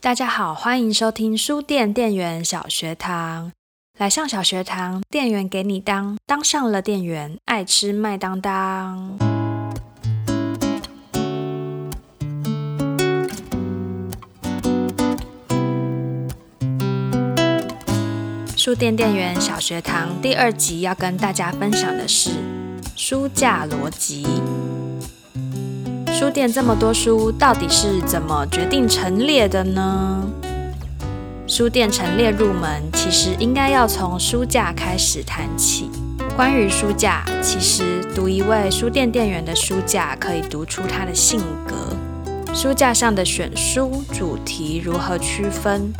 大家好，欢迎收听书店店员小学堂。来上小学堂，店员给你当，当上了店员，爱吃麦当当。书店店员小学堂第二集要跟大家分享的是书架逻辑。书店这么多书，到底是怎么决定陈列的呢？书店陈列入门，其实应该要从书架开始谈起。关于书架，其实读一位书店店员的书架，可以读出他的性格。书架上的选书主题如何区分？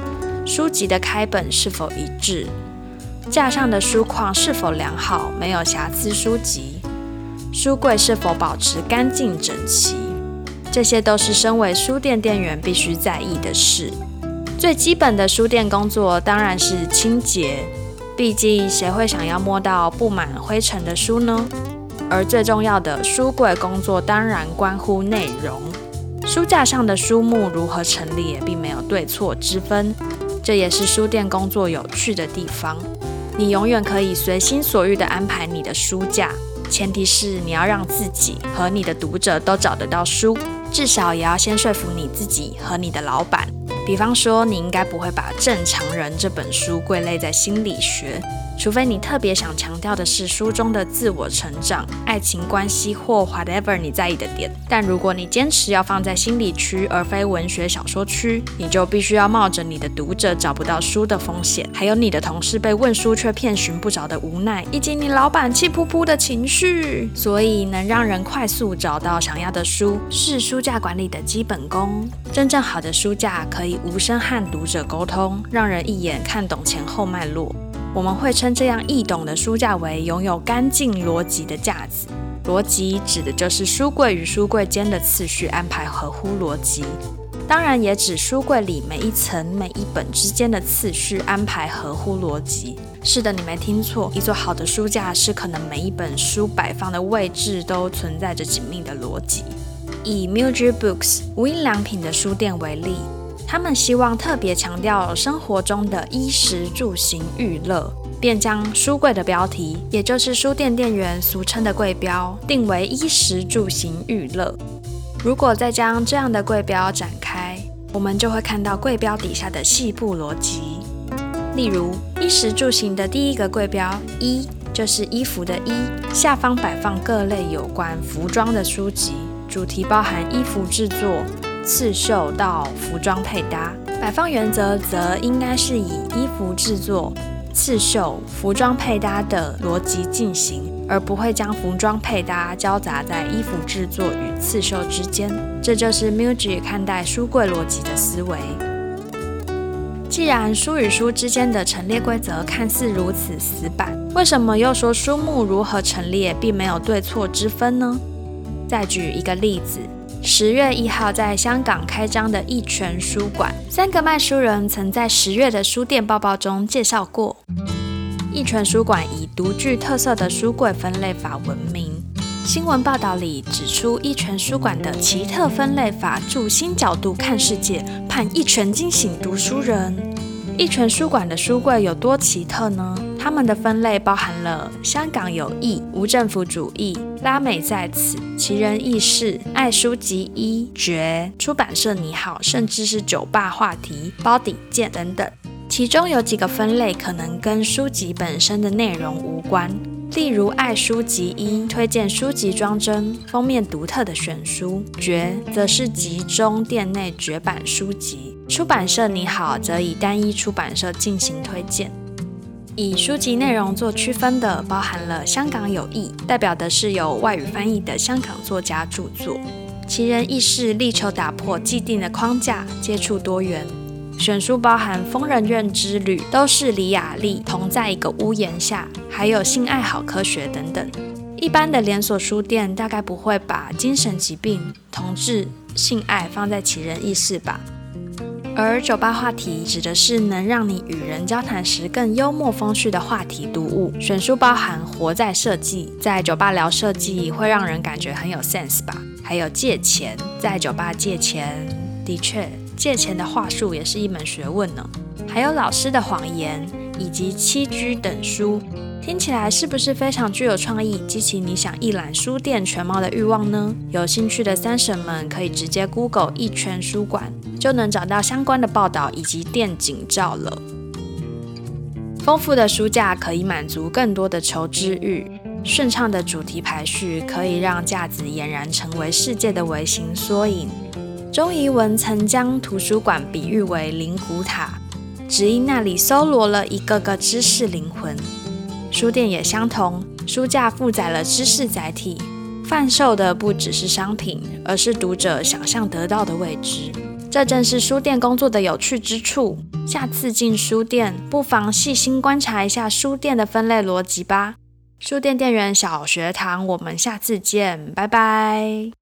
书籍的开本是否一致？架上的书框是否良好，没有瑕疵书籍？书柜是否保持干净整齐？这些都是身为书店店员必须在意的事。最基本的书店工作当然是清洁，毕竟谁会想要摸到布满灰尘的书呢？而最重要的书柜工作当然关乎内容。书架上的书目如何陈列，并没有对错之分，这也是书店工作有趣的地方。你永远可以随心所欲地安排你的书架，前提是你要让自己和你的读者都找得到书。至少也要先说服你自己和你的老板。比方说，你应该不会把《正常人》这本书归类在心理学。除非你特别想强调的是书中的自我成长、爱情关系或 whatever 你在意的点，但如果你坚持要放在心理区而非文学小说区，你就必须要冒着你的读者找不到书的风险，还有你的同事被问书却遍寻不着的无奈，以及你老板气扑扑的情绪。所以，能让人快速找到想要的书，是书架管理的基本功。真正好的书架可以无声和读者沟通，让人一眼看懂前后脉络。我们会称这样易懂的书架为拥有干净逻辑的架子。逻辑指的就是书柜与书柜间的次序安排合乎逻辑，当然也指书柜里每一层每一本之间的次序安排合乎逻辑。是的，你没听错，一座好的书架是可能每一本书摆放的位置都存在着紧密的逻辑。以 Muji Books 无印良品的书店为例。他们希望特别强调生活中的衣食住行娱乐，便将书柜的标题，也就是书店店员俗称的柜标，定为衣食住行娱乐。如果再将这样的柜标展开，我们就会看到柜标底下的细部逻辑。例如，衣食住行的第一个柜标“衣”就是衣服的“衣”，下方摆放各类有关服装的书籍，主题包含衣服制作。刺绣到服装配搭，摆放原则则应该是以衣服制作、刺绣、服装配搭的逻辑进行，而不会将服装配搭交杂在衣服制作与刺绣之间。这就是 Muji 看待书柜逻辑的思维。既然书与书之间的陈列规则看似如此死板，为什么又说书目如何陈列并没有对错之分呢？再举一个例子。十月一号在香港开张的一泉书馆，三个卖书人曾在十月的书店报报中介绍过。一泉书馆以独具特色的书柜分类法闻名。新闻报道里指出，一泉书馆的奇特分类法，助新角度看世界，盼一泉惊醒读书人。一泉书馆的书柜有多奇特呢？他们的分类包含了香港有意、无政府主义、拉美在此、奇人异事、爱书籍一绝、出版社你好，甚至是酒吧话题、包底件等等。其中有几个分类可能跟书籍本身的内容无关，例如爱书籍一推荐书籍装帧、封面独特的选书，绝则是集中店内绝版书籍，出版社你好则以单一出版社进行推荐。以书籍内容做区分的，包含了香港有意，代表的是有外语翻译的香港作家著作；奇人异事，力求打破既定的框架，接触多元。选书包含《疯人院之旅》，都是李雅丽同在一个屋檐下，还有性爱好科学等等。一般的连锁书店大概不会把精神疾病、同志、性爱放在奇人异事吧。而酒吧话题指的是能让你与人交谈时更幽默风趣的话题读物。选书包含活在设计，在酒吧聊设计会让人感觉很有 sense 吧？还有借钱，在酒吧借钱，的确借钱的话术也是一门学问呢。还有老师的谎言以及七居等书，听起来是不是非常具有创意，激起你想一览书店全貌的欲望呢？有兴趣的三婶们可以直接 Google 一圈书馆，就能找到相关的报道以及店景照了。丰富的书架可以满足更多的求知欲，顺畅的主题排序可以让架子俨然成为世界的微型缩影。钟怡文曾将图书馆比喻为灵骨塔，只因那里搜罗了一个个知识灵魂。书店也相同，书架负载了知识载体，贩售的不只是商品，而是读者想象得到的未知。这正是书店工作的有趣之处。下次进书店，不妨细心观察一下书店的分类逻辑吧。书店店员小学堂，我们下次见，拜拜。